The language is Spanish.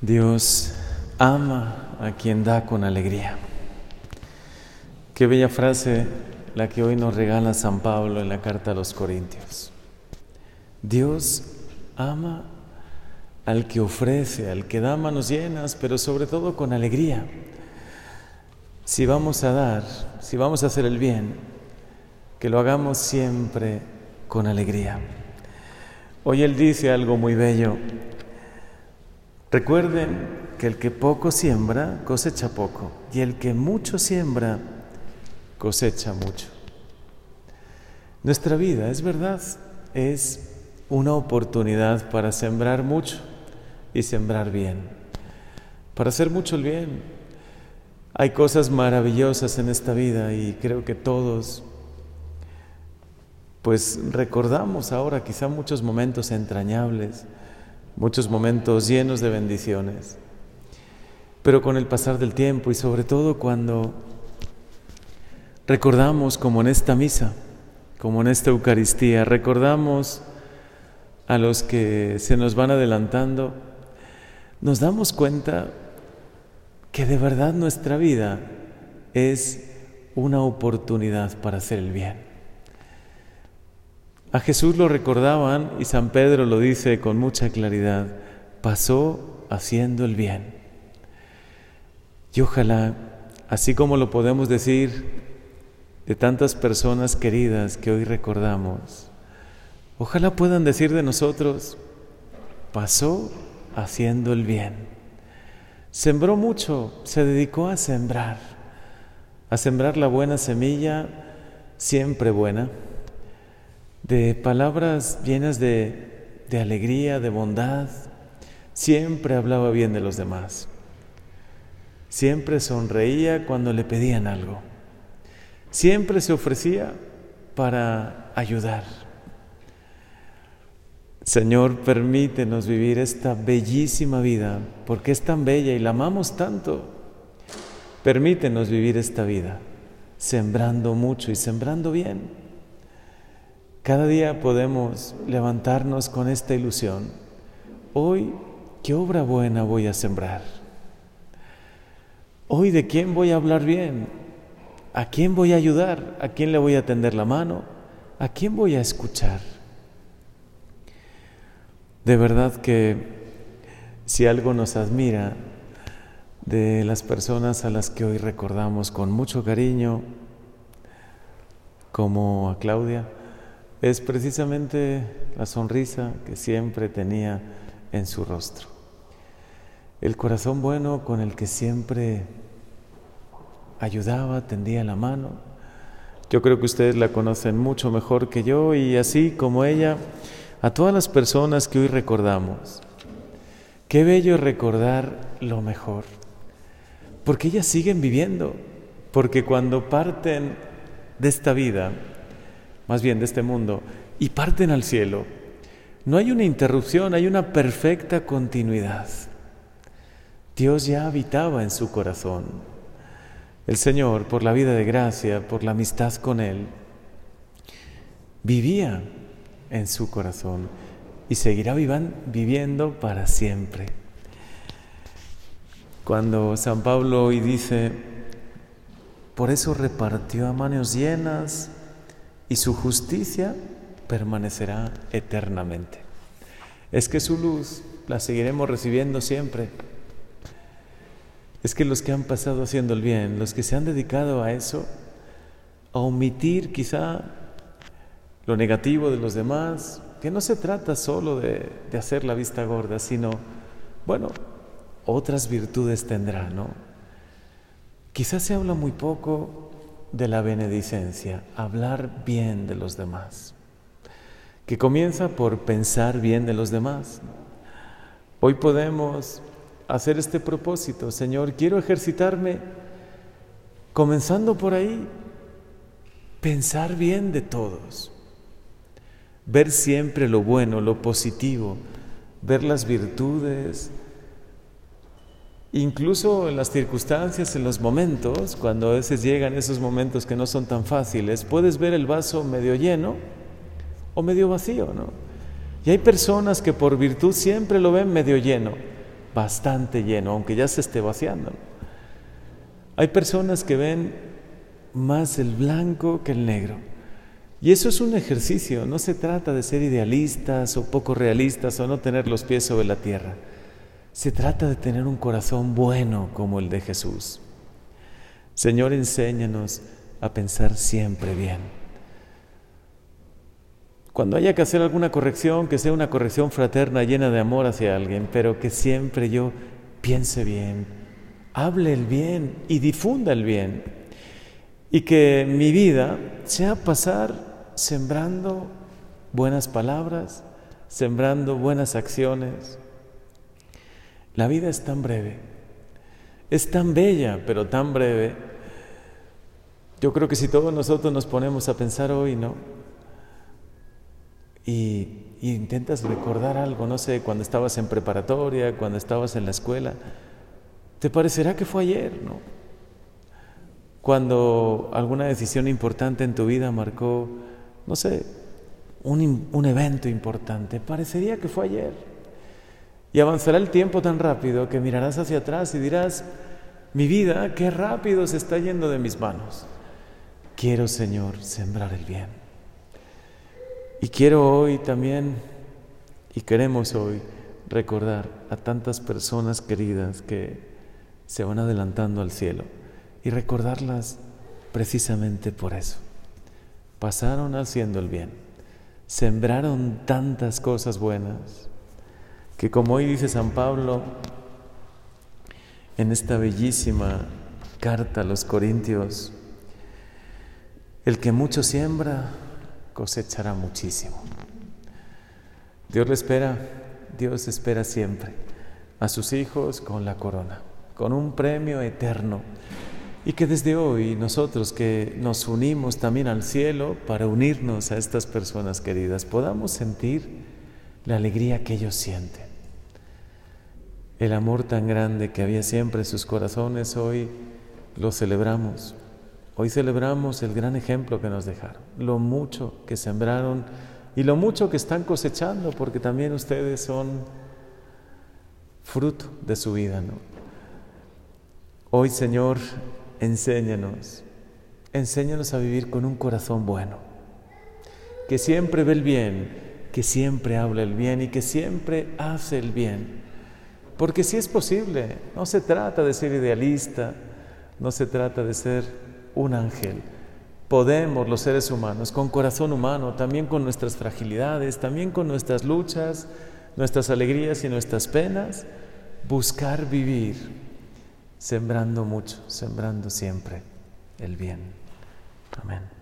Dios ama a quien da con alegría. Qué bella frase la que hoy nos regala San Pablo en la carta a los Corintios. Dios ama al que ofrece, al que da manos llenas, pero sobre todo con alegría. Si vamos a dar, si vamos a hacer el bien, que lo hagamos siempre con alegría. Hoy Él dice algo muy bello. Recuerden que el que poco siembra, cosecha poco, y el que mucho siembra, cosecha mucho. Nuestra vida, es verdad, es una oportunidad para sembrar mucho y sembrar bien, para hacer mucho el bien. Hay cosas maravillosas en esta vida y creo que todos pues recordamos ahora quizá muchos momentos entrañables, muchos momentos llenos de bendiciones. Pero con el pasar del tiempo y sobre todo cuando recordamos como en esta misa, como en esta Eucaristía, recordamos a los que se nos van adelantando, nos damos cuenta que de verdad nuestra vida es una oportunidad para hacer el bien. A Jesús lo recordaban y San Pedro lo dice con mucha claridad, pasó haciendo el bien. Y ojalá, así como lo podemos decir de tantas personas queridas que hoy recordamos, ojalá puedan decir de nosotros, pasó haciendo el bien. Sembró mucho, se dedicó a sembrar, a sembrar la buena semilla, siempre buena de palabras llenas de, alegría, de bondad. Siempre hablaba bien de los demás. Siempre sonreía cuando le pedían algo. Siempre se ofrecía para ayudar. Señor, permítenos vivir esta bellísima vida, porque es tan bella y la amamos tanto. Permítenos vivir esta vida, sembrando mucho y sembrando bien. Cada día podemos levantarnos con esta ilusión. Hoy, ¿qué obra buena voy a sembrar? Hoy, ¿de quién voy a hablar bien? ¿A quién voy a ayudar? ¿A quién le voy a tender la mano? ¿A quién voy a escuchar? De verdad que si algo nos admira de las personas a las que hoy recordamos con mucho cariño, como a Claudia, es precisamente la sonrisa que siempre tenía en su rostro. El corazón bueno con el que siempre ayudaba, tendía la mano. Yo creo que ustedes la conocen mucho mejor que yo y así como ella, a todas las personas que hoy recordamos. Qué bello recordar lo mejor, porque ellas siguen viviendo, porque cuando parten de esta vida, más bien de este mundo, y parten al cielo, no hay una interrupción, hay una perfecta continuidad. Dios ya habitaba en su corazón. El Señor, por la vida de gracia, por la amistad con Él, vivía en su corazón y seguirá viviendo para siempre. Cuando San Pablo hoy dice, por eso repartió a manos llenas y su justicia permanecerá eternamente. Es que su luz la seguiremos recibiendo siempre. Es que los que han pasado haciendo el bien, los que se han dedicado a eso, a omitir quizá lo negativo de los demás, que no se trata solo de, hacer la vista gorda, sino, bueno, otras virtudes tendrá, ¿no? Quizás se habla muy poco de la benedicencia, hablar bien de los demás, que comienza por pensar bien de los demás. Hoy podemos hacer este propósito, Señor, quiero ejercitarme comenzando por ahí, pensar bien de todos, ver siempre lo bueno, lo positivo, ver las virtudes, Incluso en las circunstancias, en los momentos, cuando a veces llegan esos momentos que no son tan fáciles, puedes ver el vaso medio lleno o medio vacío, ¿no? Y hay personas que por virtud siempre lo ven medio lleno. bastante lleno, aunque ya se esté vaciando. Hay personas que ven más el blanco que el negro. Y eso es un ejercicio, no se trata de ser idealistas o poco realistas o no tener los pies sobre la tierra. Se trata de tener un corazón bueno como el de Jesús. Señor, enséñanos a pensar siempre bien. Cuando haya que hacer alguna corrección, que sea una corrección fraterna llena de amor hacia alguien, pero que siempre yo piense bien, hable el bien y difunda el bien. Y que mi vida sea pasar sembrando buenas palabras, sembrando buenas acciones. La vida es tan breve, es tan bella, pero tan breve. Yo creo que si todos nosotros nos ponemos a pensar hoy, ¿no? y, intentas recordar algo, no sé, cuando estabas en preparatoria, cuando estabas en la escuela, te parecerá que fue ayer, ¿no? Cuando alguna decisión importante en tu vida marcó, no sé, un, un evento importante, parecería que fue ayer. Y avanzará el tiempo tan rápido que mirarás hacia atrás y dirás, mi vida, qué rápido se está yendo de mis manos. Quiero, Señor, sembrar el bien. Y quiero hoy también, y queremos hoy, recordar a tantas personas queridas que se van adelantando al cielo y recordarlas precisamente por eso. Pasaron haciendo el bien, sembraron tantas cosas buenas, que como hoy dice San Pablo en esta bellísima carta a los Corintios, el que mucho siembra, cosechará muchísimo. Dios le espera, Dios espera siempre a sus hijos con la corona, con un premio eterno. Y que desde hoy nosotros que nos unimos también al cielo para unirnos a estas personas queridas, podamos sentir la alegría que ellos sienten. El amor tan grande que había siempre en sus corazones, hoy lo celebramos Hoy celebramos el gran ejemplo que nos dejaron, lo mucho que sembraron y lo mucho que están cosechando, porque también ustedes son fruto de su vida. Hoy, Señor, enséñanos, enséñanos a vivir con un corazón bueno, que siempre ve el bien, que siempre habla el bien y que siempre hace el bien. Porque si es posible, no se trata de ser idealista, no se trata de ser un ángel. Podemos los seres humanos, con corazón humano, también con nuestras fragilidades, también con nuestras luchas, nuestras alegrías y nuestras penas, buscar vivir sembrando mucho, sembrando siempre el bien. Amén.